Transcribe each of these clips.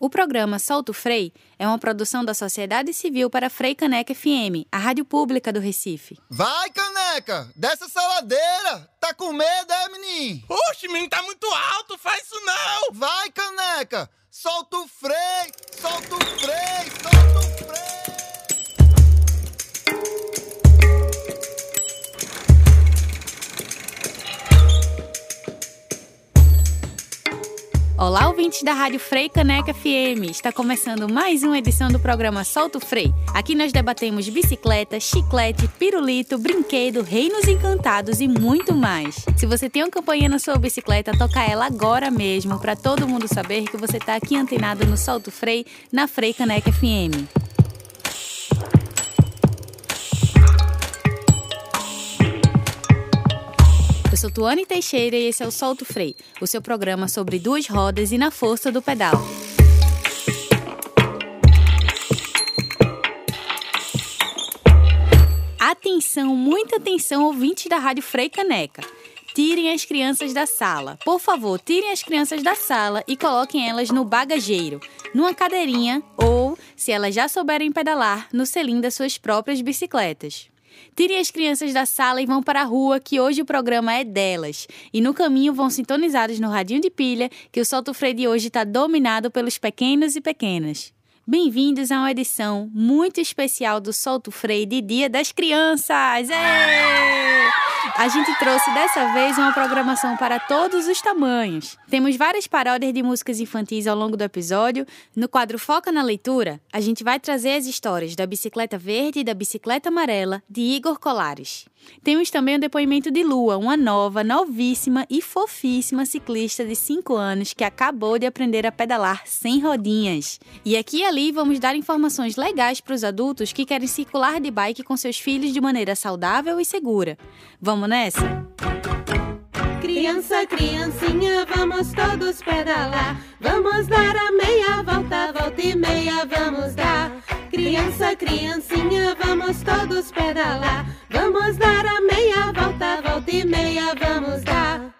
O programa Solto Frei é uma produção da Sociedade Civil para Frei Caneca FM, a rádio pública do Recife. Vai, Caneca! Desce essa ladeira! Tá com medo, é, menino? Oxe, menino, tá muito alto, faz isso não! Vai, Caneca! Solta o freio! Solta o freio! Solta o Olá, ouvintes da Rádio Frei Caneca FM. Está começando mais uma edição do programa Solto Frei. Aqui nós debatemos bicicleta, chiclete, pirulito, brinquedo, reinos encantados e muito mais. Se você tem uma campanha na sua bicicleta, toca ela agora mesmo para todo mundo saber que você está aqui antenado no Solto Frei, na Frei Caneca FM. Sou Tuane Teixeira e esse é o Solto Frei, o seu programa sobre duas rodas e na força do pedal. Atenção, muita atenção, ouvintes da Rádio Frei Caneca. Tirem as crianças da sala. Por favor, tirem as crianças da sala e coloquem elas no bagageiro, numa cadeirinha ou, se elas já souberem pedalar, no selim das suas próprias bicicletas. Tirem as crianças da sala e vão para a rua, que hoje o programa é delas. E no caminho vão sintonizados no radinho de pilha, que o Solto Freio de hoje está dominado pelos pequenos e pequenas. Bem-vindos a uma edição muito especial do Solto Freio de Dia das Crianças! Êêê! A gente trouxe dessa vez uma programação para todos os tamanhos. Temos várias paródias de músicas infantis ao longo do episódio. No quadro Foca na Leitura, a gente vai trazer as histórias da bicicleta verde e da bicicleta amarela de Igor Colares. Temos também o depoimento de Lua, uma nova, novíssima e fofíssima ciclista de 5 anos que acabou de aprender a pedalar sem rodinhas. E aqui e ali vamos dar informações legais para os adultos que querem circular de bike com seus filhos de maneira saudável e segura. Vamos nessa? Criança, criancinha, vamos todos pedalar. Vamos dar a meia volta, volta e meia, vamos dar. Criança, criancinha, vamos todos pedalar. Vamos dar a meia volta, volta e meia, vamos dar.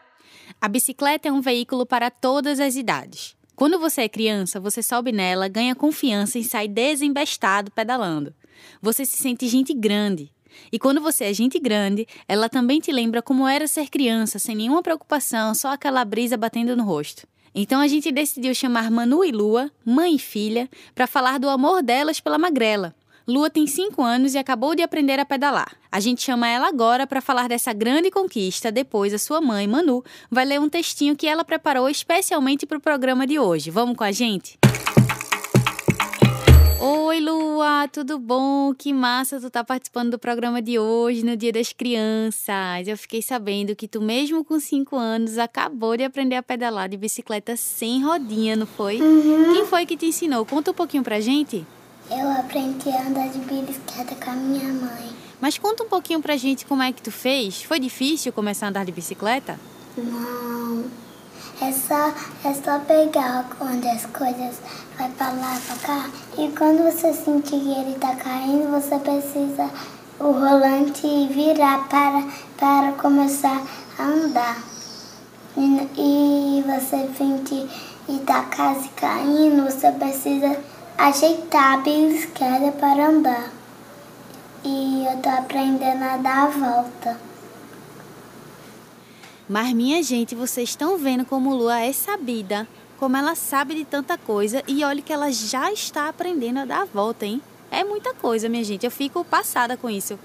A bicicleta é um veículo para todas as idades. Quando você é criança, você sobe nela, ganha confiança e sai desembestado pedalando. Você se sente gente grande. E quando você é gente grande, ela também te lembra como era ser criança, sem nenhuma preocupação, só aquela brisa batendo no rosto. Então a gente decidiu chamar Manu e Lua, mãe e filha, para falar do amor delas pela magrela. Lua tem 5 anos e acabou de aprender a pedalar. A gente chama ela agora para falar dessa grande conquista. Depois, a sua mãe, Manu, vai ler um textinho que ela preparou especialmente para o programa de hoje. Vamos com a gente? Oi, Lua, tudo bom? Que massa tu tá participando do programa de hoje, no Dia das Crianças. Eu fiquei sabendo que tu, mesmo com 5 anos, acabou de aprender a pedalar de bicicleta sem rodinha, não foi? Uhum. Quem foi que te ensinou? Conta um pouquinho pra gente. Eu aprendi a andar de bicicleta com a minha mãe. Mas conta um pouquinho pra gente como é que tu fez. Foi difícil começar a andar de bicicleta? Não. É só, é só pegar onde as coisas vai pra lá, pra cá. E quando você sentir que ele tá caindo, você precisa o rolante virar para, para começar a andar. E, e você sentir e tá quase caindo, você precisa ajeitar a bicicleta para andar. E eu tô aprendendo a dar a volta. Mas, minha gente, vocês estão vendo como Lua é sabida, como ela sabe de tanta coisa e olha que ela já está aprendendo a dar a volta, hein? É muita coisa, minha gente. Eu fico passada com isso.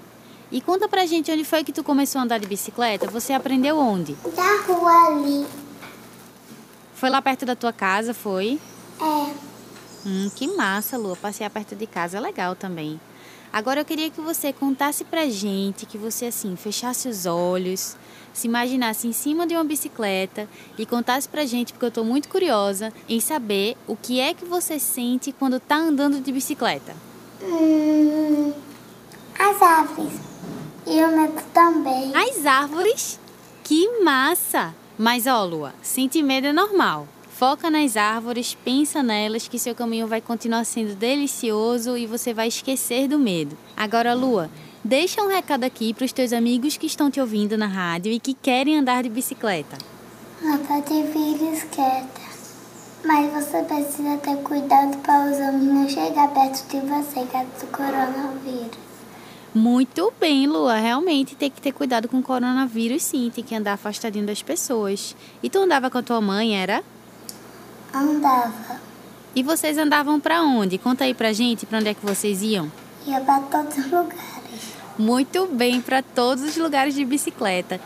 E conta pra gente onde foi que tu começou a andar de bicicleta? Você aprendeu onde? Da rua ali. Foi lá perto da tua casa, foi? É. Hum, que massa, Lua. Passear perto de casa é legal também. Agora eu queria que você contasse pra gente, que você assim, fechasse os olhos, se imaginasse em cima de uma bicicleta e contasse pra gente, porque eu tô muito curiosa em saber o que é que você sente quando tá andando de bicicleta. Hum, as árvores. E o medo também. As árvores? Que massa! Mas ó, Lua, sentir medo é normal. Foca nas árvores, pensa nelas que seu caminho vai continuar sendo delicioso e você vai esquecer do medo. Agora, Lua, deixa um recado aqui para os teus amigos que estão te ouvindo na rádio e que querem andar de bicicleta. Andar de bicicleta. Mas você precisa ter cuidado para os homens não chegar perto de você, caso do coronavírus. Muito bem, Lua. Realmente tem que ter cuidado com o coronavírus, sim. Tem que andar afastadinho das pessoas. E tu andava com a tua mãe, era? Andava. E vocês andavam pra onde? Conta aí pra gente pra onde é que vocês iam. Ia para todos os lugares. Muito bem, pra todos os lugares de bicicleta.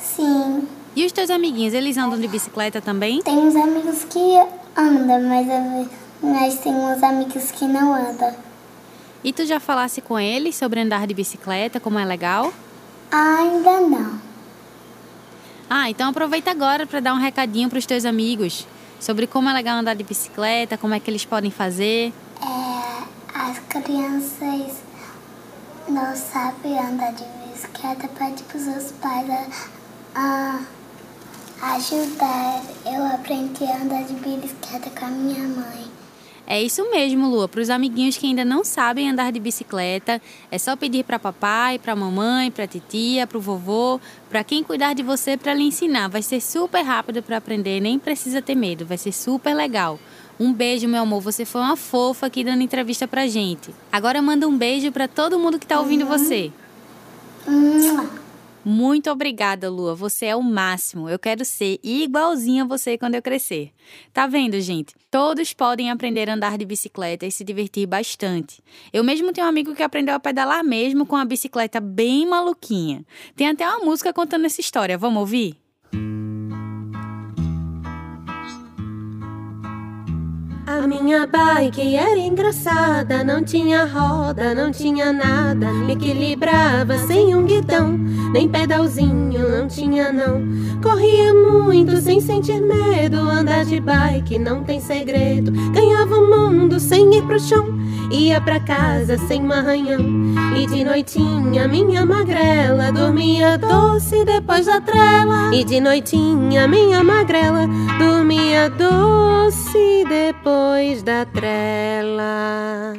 Sim. E os teus amiguinhos, eles andam de bicicleta também? Tem uns amigos que andam, mas, eu- mas tem uns amigos que não andam. E tu já falasse com eles sobre andar de bicicleta, como é legal? Ainda não. Ah, então aproveita agora para dar um recadinho para os teus amigos sobre como é legal andar de bicicleta, como é que eles podem fazer. É, as crianças não sabem andar de bicicleta, pede para os seus pais a, a ajudar. Eu aprendi a andar de bicicleta com a minha mãe. É isso mesmo, Lua. Para os amiguinhos que ainda não sabem andar de bicicleta, é só pedir para papai, para mamãe, para titia, para o vovô, para quem cuidar de você para lhe ensinar. Vai ser super rápido para aprender, nem precisa ter medo, vai ser super legal. Um beijo, meu amor. Você foi uma fofa aqui dando entrevista pra gente. Agora manda um beijo para todo mundo que tá ouvindo você. Mua. Muito obrigada, Lua. Você é o máximo. Eu quero ser igualzinha a você quando eu crescer. Tá vendo, gente? Todos podem aprender a andar de bicicleta e se divertir bastante. Eu mesmo tenho um amigo que aprendeu a pedalar mesmo com a bicicleta bem maluquinha. Tem até uma música contando essa história. Vamos ouvir? A minha bike era engraçada, não tinha roda, não tinha nada, me equilibrava sem um guidão, nem pedalzinho não tinha não. Corria muito sem sentir medo, andar de bike não tem segredo. Ganhava o mundo sem ir pro chão, ia pra casa sem marranhão. E de noitinha minha magrela dormia doce depois da trela. E de noitinha minha magrela dormia doce depois da trela.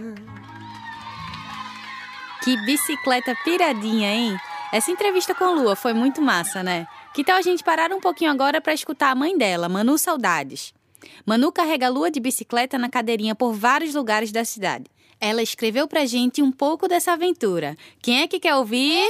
Que bicicleta piradinha, hein? Essa entrevista com Lua foi muito massa, né? Que tal a gente parar um pouquinho agora para escutar a mãe dela, Manu Saudades? Manu carrega a Lua de bicicleta na cadeirinha por vários lugares da cidade. Ela escreveu pra gente um pouco dessa aventura. Quem é que quer ouvir?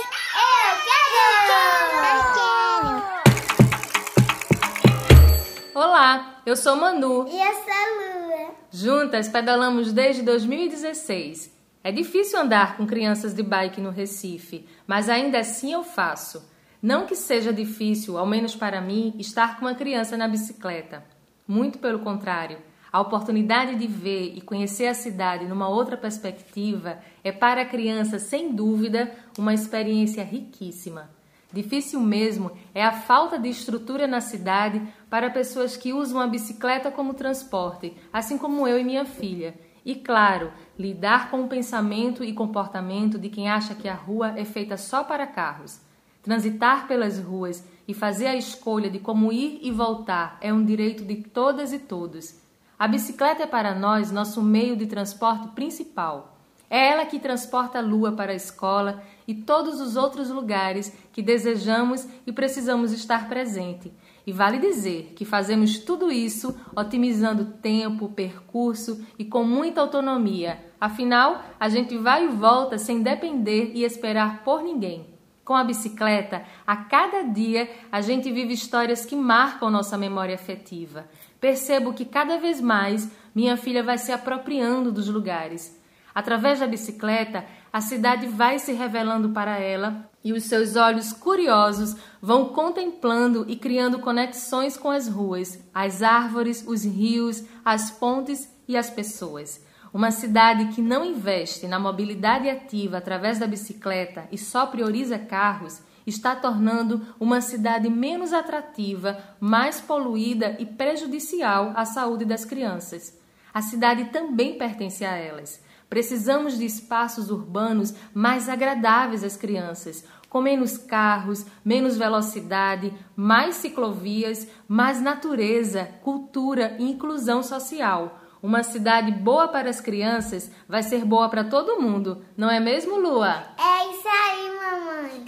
Olá, eu sou Manu. E essa lua? Juntas pedalamos desde 2016. É difícil andar com crianças de bike no Recife, mas ainda assim eu faço. Não que seja difícil, ao menos para mim, estar com uma criança na bicicleta. Muito pelo contrário. A oportunidade de ver e conhecer a cidade numa outra perspectiva é para a criança, sem dúvida, uma experiência riquíssima. Difícil mesmo é a falta de estrutura na cidade para pessoas que usam a bicicleta como transporte, assim como eu e minha filha. E claro, lidar com o pensamento e comportamento de quem acha que a rua é feita só para carros. Transitar pelas ruas e fazer a escolha de como ir e voltar é um direito de todas e todos. A bicicleta é para nós nosso meio de transporte principal. É ela que transporta a lua para a escola e todos os outros lugares que desejamos e precisamos estar presente. E vale dizer que fazemos tudo isso otimizando tempo, percurso e com muita autonomia. Afinal, a gente vai e volta sem depender e esperar por ninguém. Com a bicicleta, a cada dia a gente vive histórias que marcam nossa memória afetiva. Percebo que cada vez mais minha filha vai se apropriando dos lugares. Através da bicicleta, a cidade vai se revelando para ela e os seus olhos curiosos vão contemplando e criando conexões com as ruas, as árvores, os rios, as pontes e as pessoas. Uma cidade que não investe na mobilidade ativa através da bicicleta e só prioriza carros está tornando uma cidade menos atrativa, mais poluída e prejudicial à saúde das crianças. A cidade também pertence a elas. Precisamos de espaços urbanos mais agradáveis às crianças, com menos carros, menos velocidade, mais ciclovias, mais natureza, cultura e inclusão social. Uma cidade boa para as crianças vai ser boa para todo mundo, não é mesmo, Lua? É isso aí, mamãe.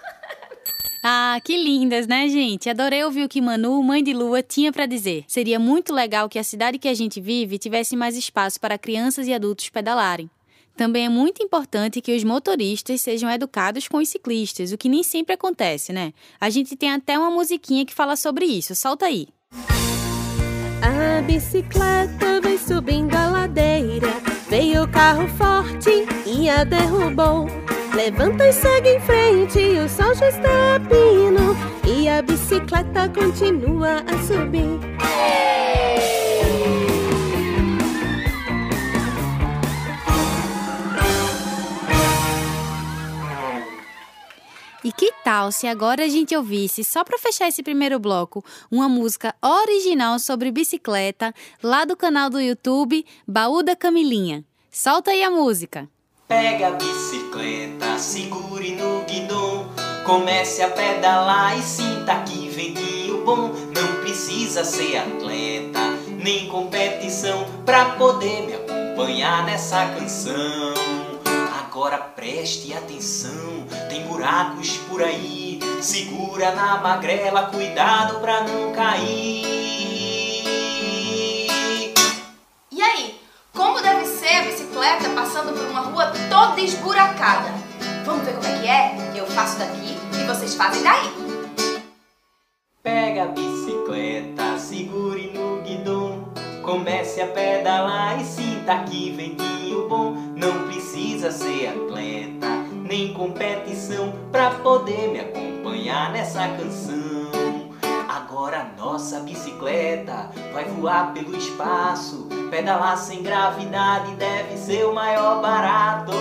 Ah, que lindas, né, gente? Adorei ouvir o que Manu, mãe de Lua, tinha para dizer. Seria muito legal que a cidade que a gente vive tivesse mais espaço para crianças e adultos pedalarem. Também é muito importante que os motoristas sejam educados com os ciclistas, o que nem sempre acontece, né? A gente tem até uma musiquinha que fala sobre isso. Solta aí. A bicicleta vem subindo a ladeira. Veio o carro forte e a derrubou. Levanta e segue em frente, o sol já está a pino. E a bicicleta continua a subir. E que tal se agora a gente ouvisse, só para fechar esse primeiro bloco, uma música original sobre bicicleta lá do canal do YouTube Baú da Camilinha? Solta aí a música. Pega a bicicleta, segure no guidão, comece a pedalar e sinta que ventinho bom. Não precisa ser atleta, nem competição, pra poder me acompanhar nessa canção. Agora preste atenção, tem buracos por aí. Segura na magrela, cuidado pra não cair. Toda esburacada? Vamos ver como é que é? Eu faço daqui e vocês fazem daí. Pega a bicicleta, segure no guidão. Comece a pedalar e sinta que ventinho bom. Não precisa ser atleta, nem competição, pra poder me acompanhar nessa canção. Agora nossa bicicleta vai voar pelo espaço. Pedalar sem gravidade deve ser o maior barato.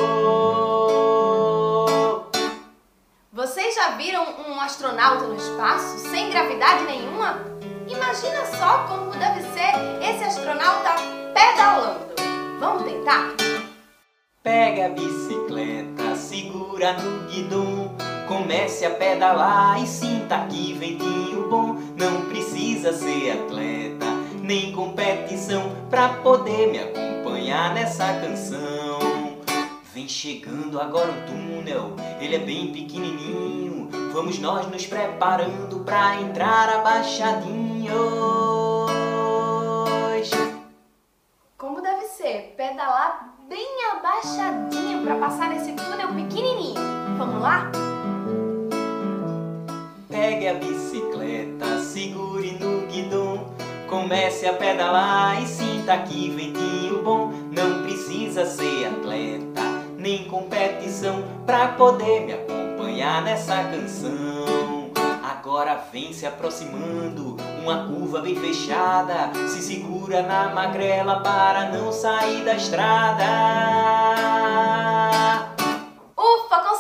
Vocês já viram um astronauta no espaço sem gravidade nenhuma? Imagina só como deve ser esse astronauta pedalando. Vamos tentar? Pega a bicicleta, segura no guidão, comece a pedalar e sinta que ventinho bom. Não precisa ser atleta, nem competição, pra poder me acompanhar nessa canção. Vem chegando agora um túnel, ele é bem pequenininho. Vamos nós nos preparando pra entrar abaixadinhos. Como deve ser pedalar bem abaixadinho para passar nesse túnel pequenininho. Vamos lá? Pegue a bicicleta, segure no guidão, comece a pedalar e sinta que ventinho bom. Não precisa ser atleta, nem competição, pra poder me acompanhar nessa canção. Agora vem se aproximando, uma curva bem fechada, se segura na magrela para não sair da estrada.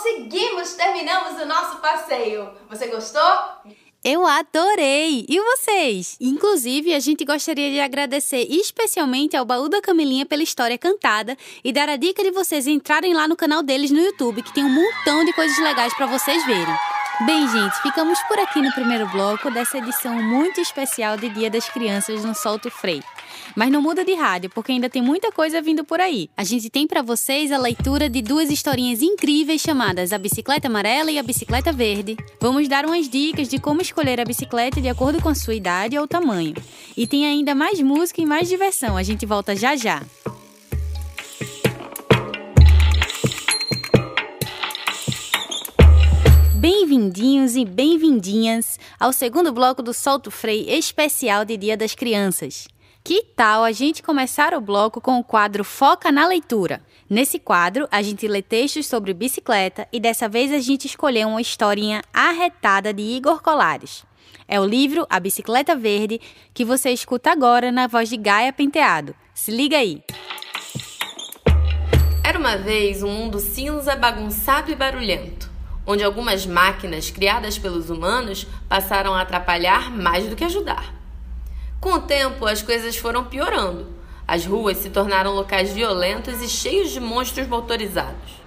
Conseguimos! Terminamos o nosso passeio. Você gostou? Eu adorei! E vocês? Inclusive, a gente gostaria de agradecer especialmente ao Baú da Camilinha pela história cantada e dar a dica de vocês entrarem lá no canal deles no YouTube, que tem um montão de coisas legais para vocês verem. Bem, gente, ficamos por aqui no primeiro bloco dessa edição muito especial de Dia das Crianças no Solto Freio. Mas não muda de rádio, porque ainda tem muita coisa vindo por aí. A gente tem para vocês a leitura de duas historinhas incríveis chamadas A Bicicleta Amarela e A Bicicleta Verde. Vamos dar umas dicas de como escolher a bicicleta de acordo com a sua idade ou tamanho. E tem ainda mais música e mais diversão. A gente volta já já. Bem-vindinhos e bem-vindinhas ao segundo bloco do Solto Freio especial de Dia das Crianças. Que tal a gente começar o bloco com o quadro Foca na Leitura? Nesse quadro, a gente lê textos sobre bicicleta e dessa vez a gente escolheu uma historinha arretada de Igor Colares. É o livro A Bicicleta Verde que você escuta agora na voz de Gaia Penteado. Se liga aí! Era uma vez um mundo cinza, bagunçado e barulhento, onde algumas máquinas criadas pelos humanos passaram a atrapalhar mais do que ajudar. Com o tempo, as coisas foram piorando. As ruas se tornaram locais violentos e cheios de monstros motorizados.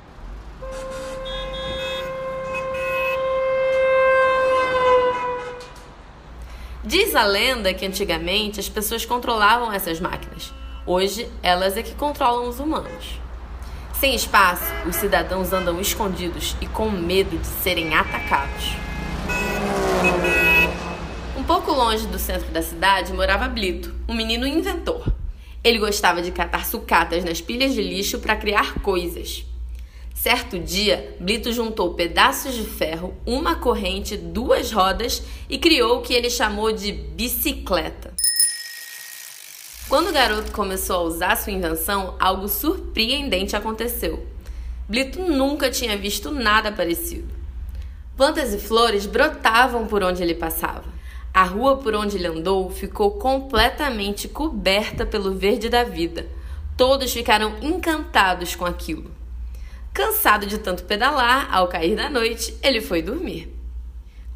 Diz a lenda que antigamente as pessoas controlavam essas máquinas. Hoje, elas é que controlam os humanos. Sem espaço, os cidadãos andam escondidos e com medo de serem atacados. longe do centro da cidade morava Blito, um menino inventor. Ele gostava de catar sucatas nas pilhas de lixo para criar coisas. Certo dia, Blito juntou pedaços de ferro, uma corrente, duas rodas e criou o que ele chamou de bicicleta. Quando o garoto começou a usar sua invenção, algo surpreendente aconteceu. Blito nunca tinha visto nada parecido. Plantas e flores brotavam por onde ele passava. A rua por onde ele andou ficou completamente coberta pelo verde da vida. Todos ficaram encantados com aquilo. Cansado de tanto pedalar, ao cair da noite, ele foi dormir.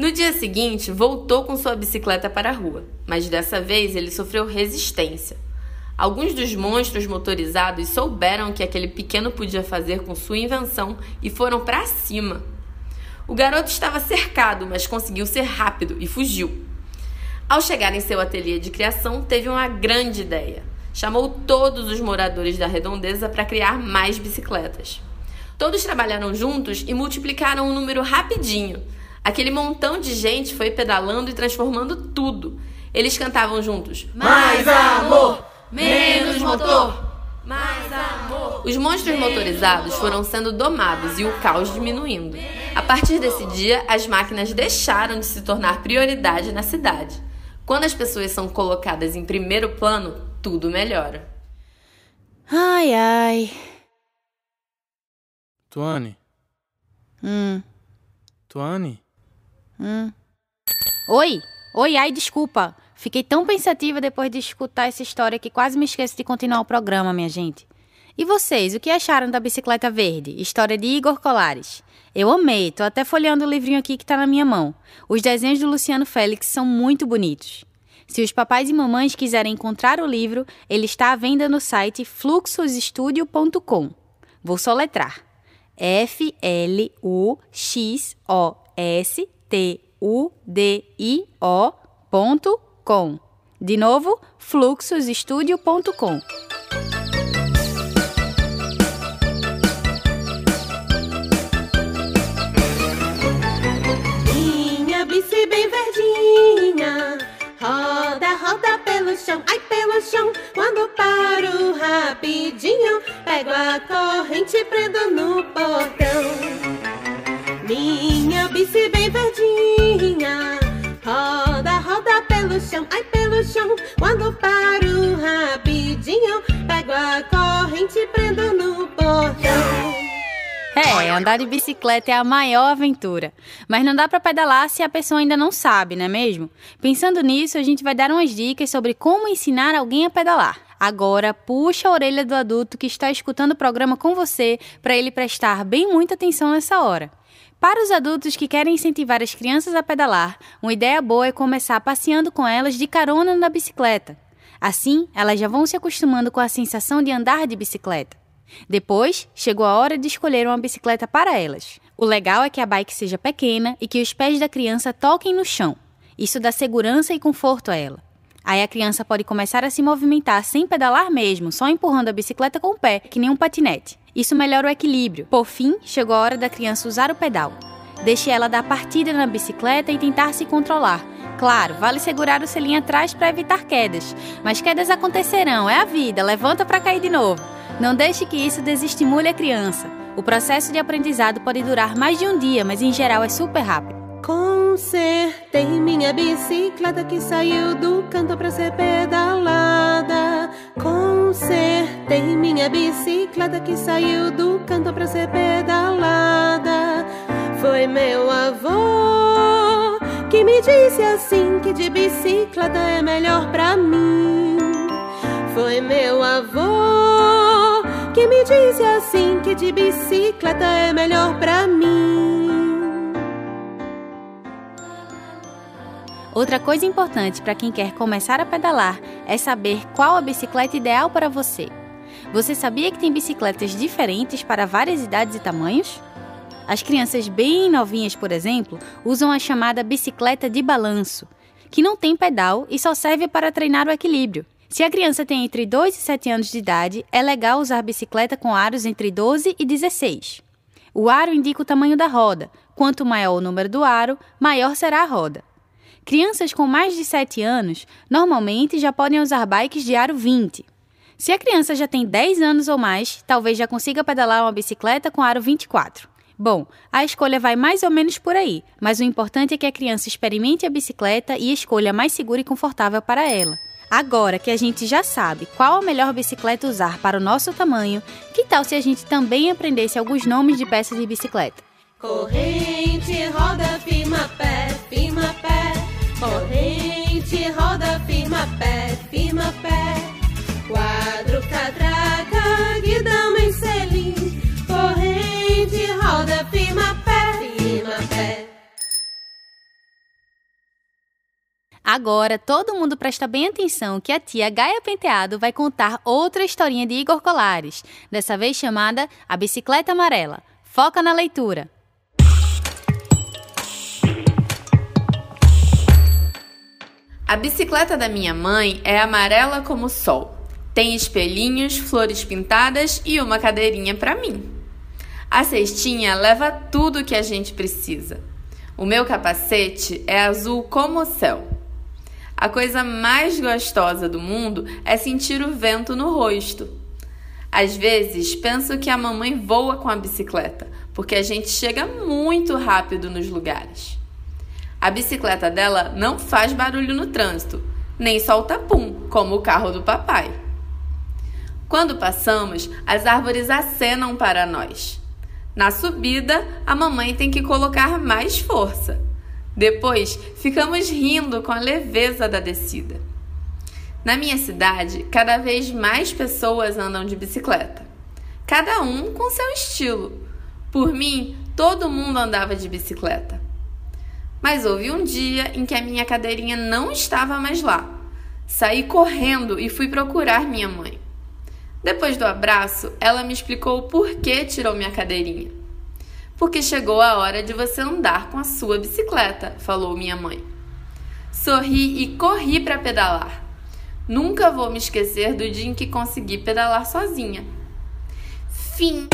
No dia seguinte, voltou com sua bicicleta para a rua, mas dessa vez ele sofreu resistência. Alguns dos monstros motorizados souberam o que aquele pequeno podia fazer com sua invenção e foram para cima. O garoto estava cercado, mas conseguiu ser rápido e fugiu. Ao chegar em seu ateliê de criação, teve uma grande ideia. Chamou todos os moradores da redondeza para criar mais bicicletas. Todos trabalharam juntos e multiplicaram o número rapidinho. Aquele montão de gente foi pedalando e transformando tudo. Eles cantavam juntos: Mais amor, menos motor, mais amor. Os monstros motorizados foram sendo domados e o caos diminuindo. A partir desse dia, as máquinas deixaram de se tornar prioridade na cidade. Quando as pessoas são colocadas em primeiro plano, tudo melhora. Ai, ai. Tuane, Hum, Tuane, hum. Oi, oi, ai, desculpa. Fiquei tão pensativa depois de escutar essa história que quase me esqueço de continuar o programa, minha gente. E vocês, o que acharam da bicicleta verde? História de Igor Colares. Eu amei, tô até folheando o livrinho aqui que tá na minha mão. Os desenhos do Luciano Félix são muito bonitos. Se os papais e mamães quiserem encontrar o livro, ele está à venda no site fluxosestudio.com. Vou soletrar. F-L-U-X-O-S-T-U-D-I-O.com. De novo, fluxosestudio.com. Minha bici bem verdinha, roda, roda pelo chão, ai pelo chão. Quando paro rapidinho, pego a corrente prendo no andar de bicicleta é a maior aventura. Mas não dá para pedalar se a pessoa ainda não sabe, não é mesmo? Pensando nisso, a gente vai dar umas dicas sobre como ensinar alguém a pedalar. Agora, puxa a orelha do adulto que está escutando o programa com você para ele prestar bem muita atenção nessa hora. Para os adultos que querem incentivar as crianças a pedalar, uma ideia boa é começar passeando com elas de carona na bicicleta. Assim, elas já vão se acostumando com a sensação de andar de bicicleta. Depois, chegou a hora de escolher uma bicicleta para elas. O legal é que a bike seja pequena e que os pés da criança toquem no chão. Isso dá segurança e conforto a ela. Aí a criança pode começar a se movimentar sem pedalar mesmo, só empurrando a bicicleta com o pé, que nem um patinete. Isso melhora o equilíbrio. Por fim, chegou a hora da criança usar o pedal. Deixe ela dar partida na bicicleta e tentar se controlar. Claro, vale segurar o selinho atrás para evitar quedas, mas quedas acontecerão, é a vida, levanta para cair de novo. Não deixe que isso desestimule a criança. O processo de aprendizado pode durar mais de um dia, mas em geral é super rápido. Consertei minha bicicleta que saiu do canto pra ser pedalada. Consertei minha bicicleta que saiu do canto pra ser pedalada. Foi meu avô que me disse assim que de bicicleta é melhor pra mim. Foi meu avô que me disse assim que de bicicleta é melhor pra mim. Outra coisa importante para quem quer começar a pedalar é saber qual a bicicleta ideal para você. Você sabia que tem bicicletas diferentes para várias idades e tamanhos? As crianças bem novinhas, por exemplo, usam a chamada bicicleta de balanço, que não tem pedal e só serve para treinar o equilíbrio. Se a criança tem entre 2 e 7 anos de idade, é legal usar bicicleta com aros entre 12 e 16. O aro indica o tamanho da roda. Quanto maior o número do aro, maior será a roda. Crianças com mais de 7 anos normalmente já podem usar bikes de aro 20. Se a criança já tem 10 anos ou mais, talvez já consiga pedalar uma bicicleta com aro 24. Bom, a escolha vai mais ou menos por aí, mas o importante é que a criança experimente a bicicleta e escolha a mais segura e confortável para ela. Agora que a gente já sabe qual a melhor bicicleta usar para o nosso tamanho, que tal se a gente também aprendesse alguns nomes de peças de bicicleta? Corrente, roda, firma pé, firma pé. Corrente, roda, firma pé, firma pé. Agora, todo mundo presta bem atenção que a tia Gaia Penteado vai contar outra historinha de Igor Colares, dessa vez chamada A Bicicleta Amarela. Foca na leitura. A bicicleta da minha mãe é amarela como o sol. Tem espelhinhos, flores pintadas e uma cadeirinha para mim. A cestinha leva tudo que a gente precisa. O meu capacete é azul como o céu. A coisa mais gostosa do mundo é sentir o vento no rosto. Às vezes penso que a mamãe voa com a bicicleta, porque a gente chega muito rápido nos lugares. A bicicleta dela não faz barulho no trânsito, nem solta pum, como o carro do papai. Quando passamos, as árvores acenam para nós. Na subida, a mamãe tem que colocar mais força. Depois, ficamos rindo com a leveza da descida. Na minha cidade, cada vez mais pessoas andam de bicicleta. Cada um com seu estilo. Por mim, todo mundo andava de bicicleta. Mas houve um dia em que a minha cadeirinha não estava mais lá. Saí correndo e fui procurar minha mãe. Depois do abraço, ela me explicou o porquê tirou minha cadeirinha. Porque chegou a hora de você andar com a sua bicicleta, falou minha mãe. Sorri e corri para pedalar. Nunca vou me esquecer do dia em que consegui pedalar sozinha. Fim.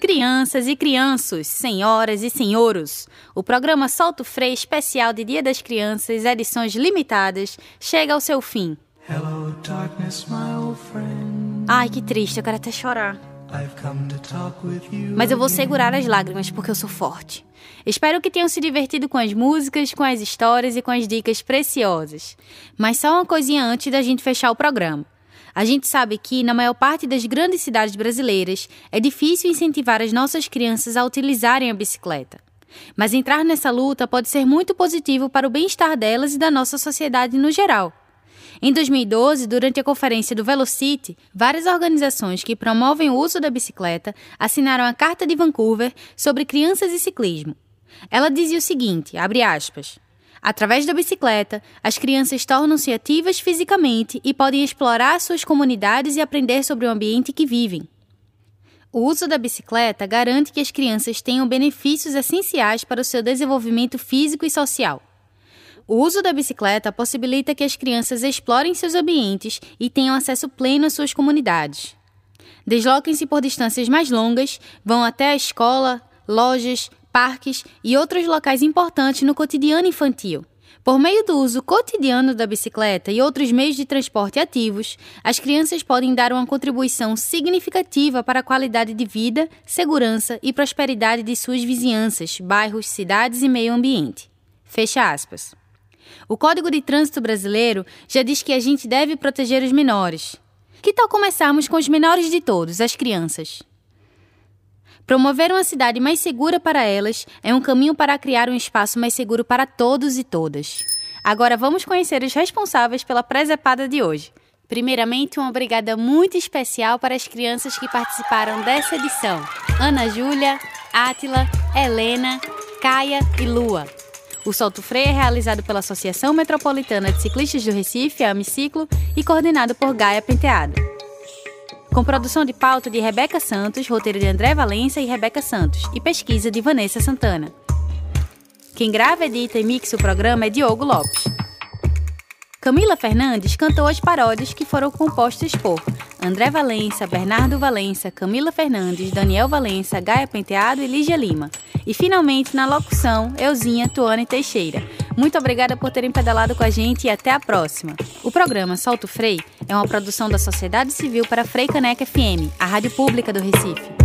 Crianças e crianços, senhoras e senhoros, o programa Solto Freio especial de Dia das Crianças, edições limitadas, chega ao seu fim. Hello, darkness, my old friend. Ai, que triste, eu quero até chorar. Mas eu vou segurar as lágrimas porque eu sou forte. Espero que tenham se divertido com as músicas, com as histórias e com as dicas preciosas. Mas só uma coisinha antes da gente fechar o programa. A gente sabe que, na maior parte das grandes cidades brasileiras, é difícil incentivar as nossas crianças a utilizarem a bicicleta. Mas entrar nessa luta pode ser muito positivo para o bem-estar delas e da nossa sociedade no geral. Em 2012, durante a conferência do Velocity, várias organizações que promovem o uso da bicicleta assinaram a Carta de Vancouver sobre crianças e ciclismo. Ela dizia o seguinte, abre aspas, Através da bicicleta, as crianças tornam-se ativas fisicamente e podem explorar suas comunidades e aprender sobre o ambiente que vivem. O uso da bicicleta garante que as crianças tenham benefícios essenciais para o seu desenvolvimento físico e social. O uso da bicicleta possibilita que as crianças explorem seus ambientes e tenham acesso pleno às suas comunidades. Desloquem-se por distâncias mais longas, vão até a escola, lojas, parques e outros locais importantes no cotidiano infantil. Por meio do uso cotidiano da bicicleta e outros meios de transporte ativos, as crianças podem dar uma contribuição significativa para a qualidade de vida, segurança e prosperidade de suas vizinhanças, bairros, cidades e meio ambiente. Fecha aspas. O Código de Trânsito Brasileiro já diz que a gente deve proteger os menores. Que tal começarmos com os menores de todos, as crianças? Promover uma cidade mais segura para elas é um caminho para criar um espaço mais seguro para todos e todas. Agora vamos conhecer os responsáveis pela presepada de hoje. Primeiramente, uma obrigada muito especial para as crianças que participaram dessa edição: Ana Júlia, Átila, Helena, Caia e Lua. O Solto Freio é realizado pela Associação Metropolitana de Ciclistas do Recife, a Amiciclo, e coordenado por Gaia Penteado com produção de pauta de Rebeca Santos, roteiro de André Valença e Rebeca Santos, e pesquisa de Vanessa Santana. Quem grava, edita e mixa o programa é Diogo Lopes. Camila Fernandes cantou as paródias que foram compostas por André Valença, Bernardo Valença, Camila Fernandes, Daniel Valença, Gaia Penteado e Lígia Lima. E finalmente, na locução, Euzinha Tuane Teixeira. Muito obrigada por terem pedalado com a gente e até a próxima. O programa Solto Frei é uma produção da Sociedade Civil para Frei Caneca FM, a rádio pública do Recife.